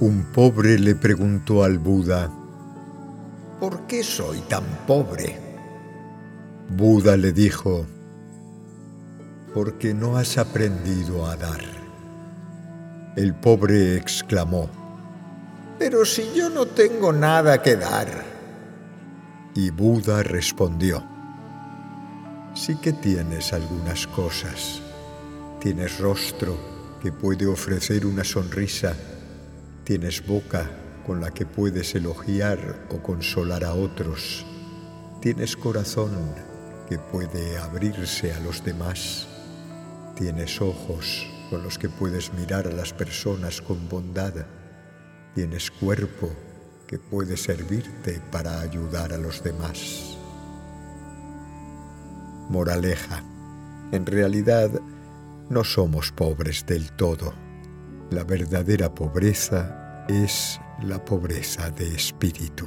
Un pobre le preguntó al Buda, ¿por qué soy tan pobre? Buda le dijo, porque no has aprendido a dar. El pobre exclamó, pero si yo no tengo nada que dar. Y Buda respondió, sí que tienes algunas cosas. Tienes rostro que puede ofrecer una sonrisa Tienes boca con la que puedes elogiar o consolar a otros. Tienes corazón que puede abrirse a los demás. Tienes ojos con los que puedes mirar a las personas con bondad. Tienes cuerpo que puede servirte para ayudar a los demás. Moraleja. En realidad, no somos pobres del todo la verdadera pobreza es la pobreza de espíritu.